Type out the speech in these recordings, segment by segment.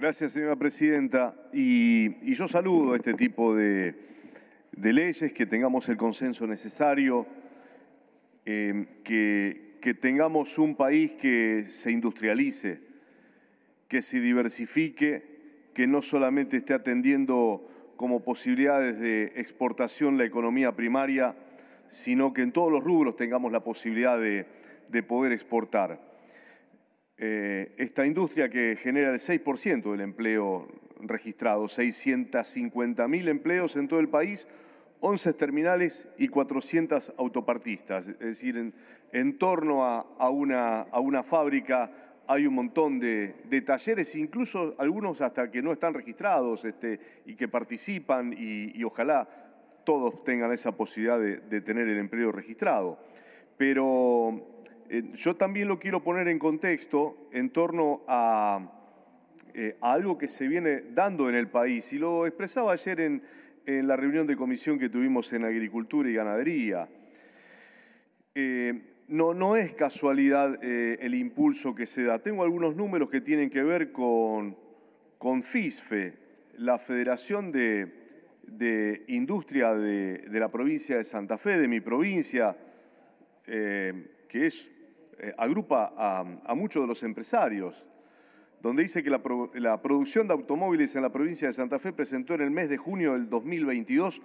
Gracias, señora presidenta. Y, yo saludo este tipo de, leyes, que tengamos el consenso necesario, eh, que, tengamos un país que se industrialice, que se diversifique, que no solamente esté atendiendo como posibilidades de exportación la economía primaria, sino que en todos los rubros tengamos la posibilidad de poder exportar. Eh, esta industria que genera el 6% del empleo registrado, 650.000 empleos en todo el país, 11 terminales y 400 autopartistas. Es decir, en, torno a, una, a, fábrica hay un montón de, talleres, incluso algunos hasta que no están registrados este, y que participan y, ojalá todos tengan esa posibilidad de, de tener el empleo registrado. Pero eh, yo también lo quiero poner en contexto en torno eh, a, algo que se viene dando en el país y lo expresaba ayer en, la reunión de comisión que tuvimos en Agricultura y Ganadería. Eh, no, no, es casualidad el impulso que se da. Tengo algunos números que tienen que ver con, con FISFE, la Federación de, Industria de, la provincia de Santa Fe, de mi provincia, que es eh, agrupa a, muchos de los empresarios, donde dice que la, producción de automóviles en la provincia de Santa Fe presentó en el mes de junio del 2022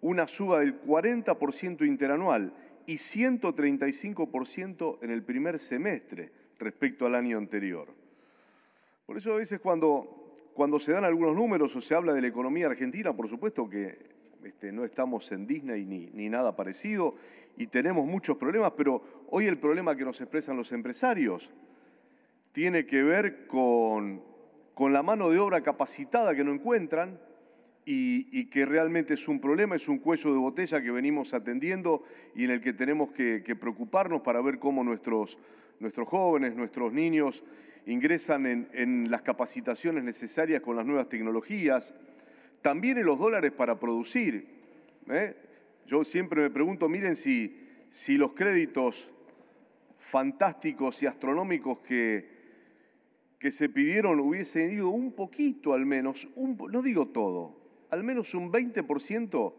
una suba del 40% interanual y 135% en el primer semestre respecto al año anterior. Por eso a veces cuando, cuando se dan algunos números o se habla de la economía argentina, por supuesto que este, no estamos en Disney ni, nada parecido y tenemos muchos problemas, pero hoy el problema que nos expresan los empresarios tiene que ver con, la mano de obra capacitada que no encuentran y, que realmente es un problema, es un cuello de botella que venimos atendiendo y en el que tenemos que, preocuparnos para ver cómo nuestros, nuestros jóvenes, nuestros niños ingresan en, en las capacitaciones necesarias con las nuevas tecnologías también en los dólares para producir. ¿eh? Yo siempre me pregunto, miren si, si los créditos fantásticos y astronómicos que, que se pidieron hubiesen ido un poquito al menos, no digo todo, al menos un 20%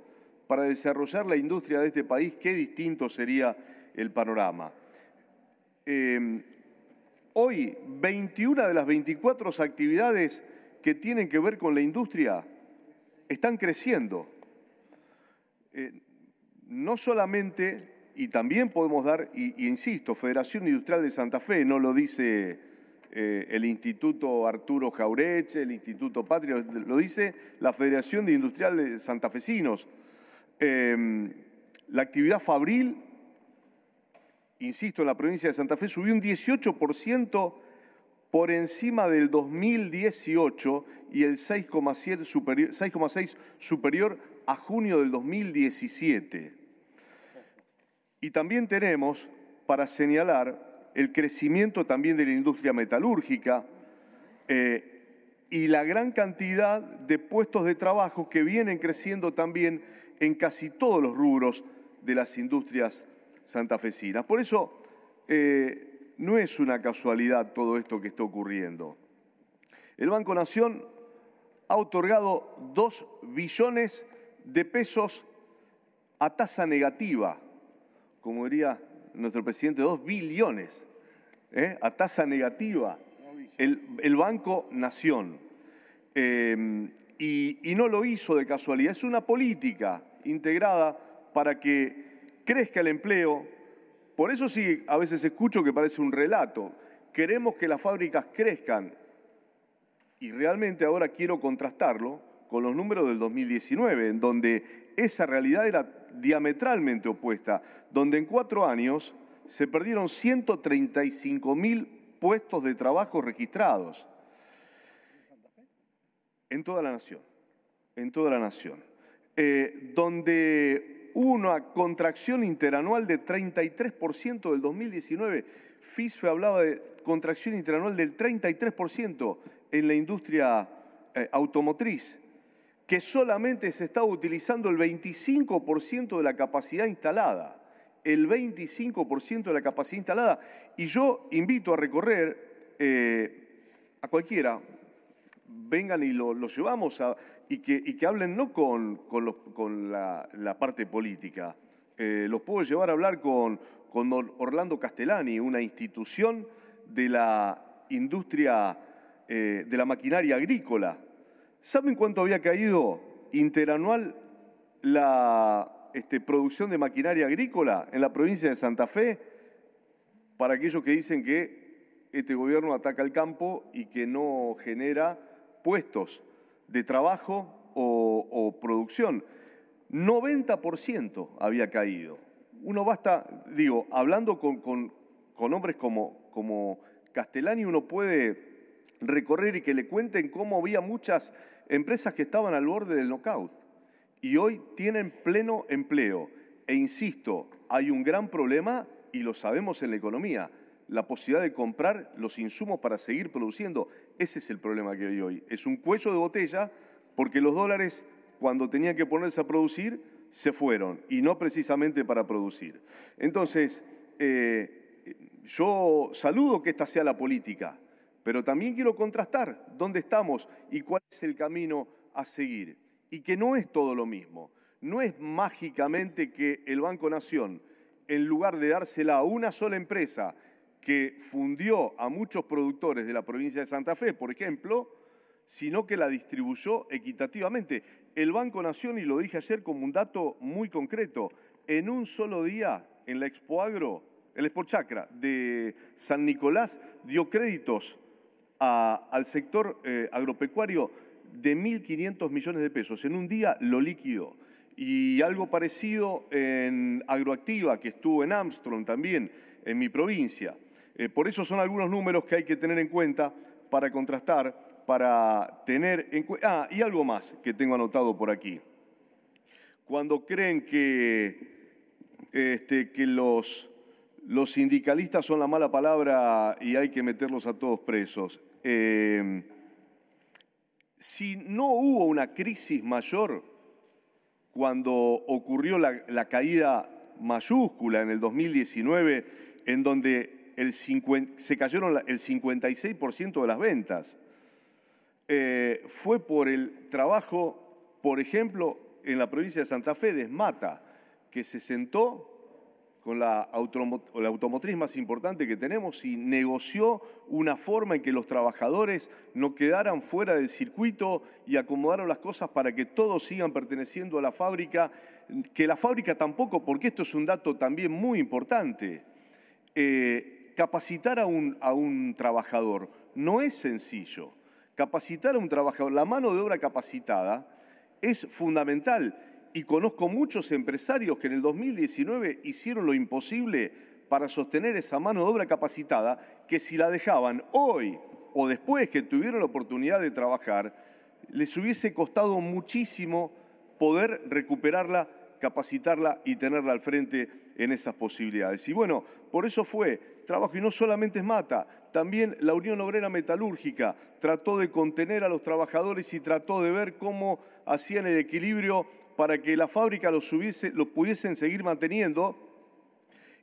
para desarrollar la industria de este país, qué distinto sería el panorama. Em, hoy, 21 de las 24 actividades que tienen que ver con la industria están creciendo. Eh, no solamente, y también podemos dar, y, insisto, Federación Industrial de Santa Fe, no lo dice eh, el Instituto Arturo Jaureche, el Instituto Patria, lo dice la Federación de Industrial de Santafesinos. Eh, la actividad fabril, insisto, en la provincia de Santa Fe subió un 18% por encima del 2018 y el 6,6 superior, superior a junio del 2017. Y también tenemos, para señalar, el crecimiento también de la industria metalúrgica eh, y la gran cantidad de puestos de trabajo que vienen creciendo también en casi todos los rubros de las industrias santafesinas. Por eso, eh, no es una casualidad todo esto que está ocurriendo. El Banco Nación ha otorgado dos billones de pesos a tasa negativa, como diría nuestro presidente, dos billones ¿eh? a tasa negativa, el, Banco Nación. Eh, y no lo hizo de casualidad, es una política integrada para que crezca el empleo, por eso sí, a veces escucho que parece un relato. Queremos que las fábricas crezcan. Y realmente ahora quiero contrastarlo con los números del 2019, en donde esa realidad era diametralmente opuesta, donde en cuatro años se perdieron 135 mil puestos de trabajo registrados. En toda la nación, en toda la nación, eh, donde una contracción interanual de 33% del 2019. FISFE hablaba de contracción interanual del 33% en la industria eh, automotriz, que solamente se estaba utilizando el 25% de la capacidad instalada. El 25% de la capacidad instalada. Y yo invito a recorrer eh, a cualquiera, vengan y lo, llevamos a, y, que, y que hablen no con, con, la, parte política, eh, los puedo llevar a hablar con, con Orlando Castellani, una institución de la industria eh, de la maquinaria agrícola. ¿Saben cuánto había caído interanual la este, producción de maquinaria agrícola en la provincia de Santa Fe? Para aquellos que dicen que este gobierno ataca el campo y que no genera puestos de trabajo o, producción. 90% había caído. Uno basta, digo, hablando con, con hombres como, como Castellani, uno puede recorrer y que le cuenten cómo había muchas empresas que estaban al borde del knockout y hoy tienen pleno empleo. E insisto, hay un gran problema y lo sabemos en la economía, la posibilidad de comprar los insumos para seguir produciendo. Ese es el problema que hay hoy. Es un cuello de botella porque los dólares, cuando tenían que ponerse a producir, se fueron y no precisamente para producir. Entonces, eh, yo saludo que esta sea la política, pero también quiero contrastar dónde estamos y cuál es el camino a seguir. Y que no es todo lo mismo. No es mágicamente que el Banco Nación, en lugar de dársela a una sola empresa que fundió a muchos productores de la provincia de Santa Fe, por ejemplo, sino que la distribuyó equitativamente. El Banco Nación, y lo dije ayer como un dato muy concreto, en un solo día en la Expo Agro, el Expo Chacra de San Nicolás dio créditos al sector eh, agropecuario de 1.500 millones de pesos. En un día lo líquido. Y algo parecido en Agroactiva, que estuvo en Armstrong también, en mi provincia. Eh, por eso son algunos números que hay que tener en cuenta para contrastar, para tener en cuenta... Ah, y algo más que tengo anotado por aquí. Cuando creen que, este, que los, los sindicalistas son la mala palabra y hay que meterlos a todos presos. Em, si no hubo una crisis mayor cuando ocurrió la, caída mayúscula en el 2019, en donde se cayeron el 56% de las ventas, eh, fue por el trabajo, por ejemplo, en la provincia de Santa Fe, de Esmata, que se sentó con la, automotriz más importante que tenemos y negoció una forma en que los trabajadores no quedaran fuera del circuito y acomodaron las cosas para que todos sigan perteneciendo a la fábrica, que la fábrica tampoco, porque esto es un dato también muy importante, eh, capacitar a un, a un trabajador no es sencillo. Capacitar a un trabajador, la mano de obra capacitada es fundamental y conozco muchos empresarios que en el 2019 hicieron lo imposible para sostener esa mano de obra capacitada, que si la dejaban hoy o después que tuvieron la oportunidad de trabajar, les hubiese costado muchísimo poder recuperarla, capacitarla y tenerla al frente en esas posibilidades. Y bueno, por eso fue trabajo, y no solamente es Mata, también la Unión Obrera Metalúrgica trató de contener a los trabajadores y trató de ver cómo hacían el equilibrio para que la fábrica los, pudiesen seguir manteniendo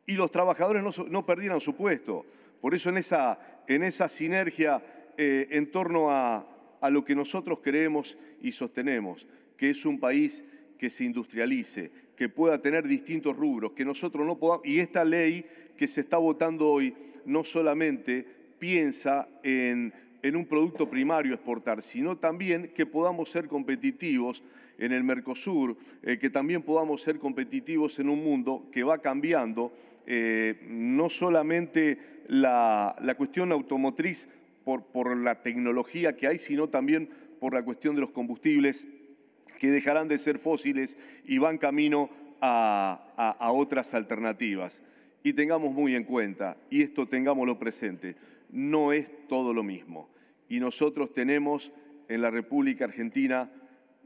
y los trabajadores no, perdieran su puesto. Por eso en esa, en esa sinergia eh, en torno a, a lo que nosotros creemos y sostenemos, que es un país que se industrialice, que pueda tener distintos rubros, que nosotros no podamos... Y esta ley que se está votando hoy no solamente piensa en en un producto primario exportar, sino también que podamos ser competitivos en el Mercosur, eh, que también podamos ser competitivos en un mundo que va cambiando, eh, no solamente la, cuestión automotriz por, por la tecnología que hay, sino también por la cuestión de los combustibles que dejarán de ser fósiles y van camino a, a otras alternativas. Y tengamos muy en cuenta, y esto tengámoslo presente, no es todo lo mismo. Y nosotros tenemos en la República Argentina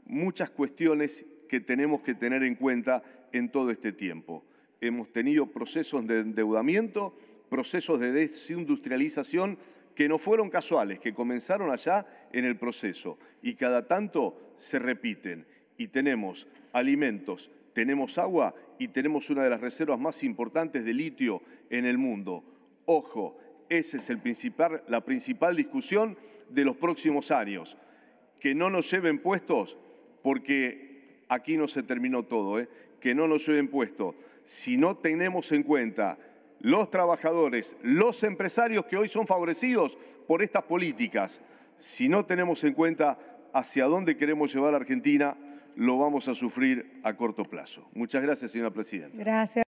muchas cuestiones que tenemos que tener en cuenta en todo este tiempo. Hemos tenido procesos de endeudamiento, procesos de desindustrialización que no fueron casuales, que comenzaron allá en el proceso y cada tanto se repiten. Y tenemos alimentos, tenemos agua y tenemos una de las reservas más importantes de litio en el mundo. Ojo, esa es la principal discusión de los próximos años. que no nos lleven puestos, porque aquí no se terminó todo, ¿eh? que no nos lleven puestos. Si no tenemos en cuenta los trabajadores, los empresarios que hoy son favorecidos por estas políticas, si no tenemos en cuenta hacia dónde queremos llevar a Argentina, lo vamos a sufrir a corto plazo. Muchas gracias, señora Presidenta. Gracias.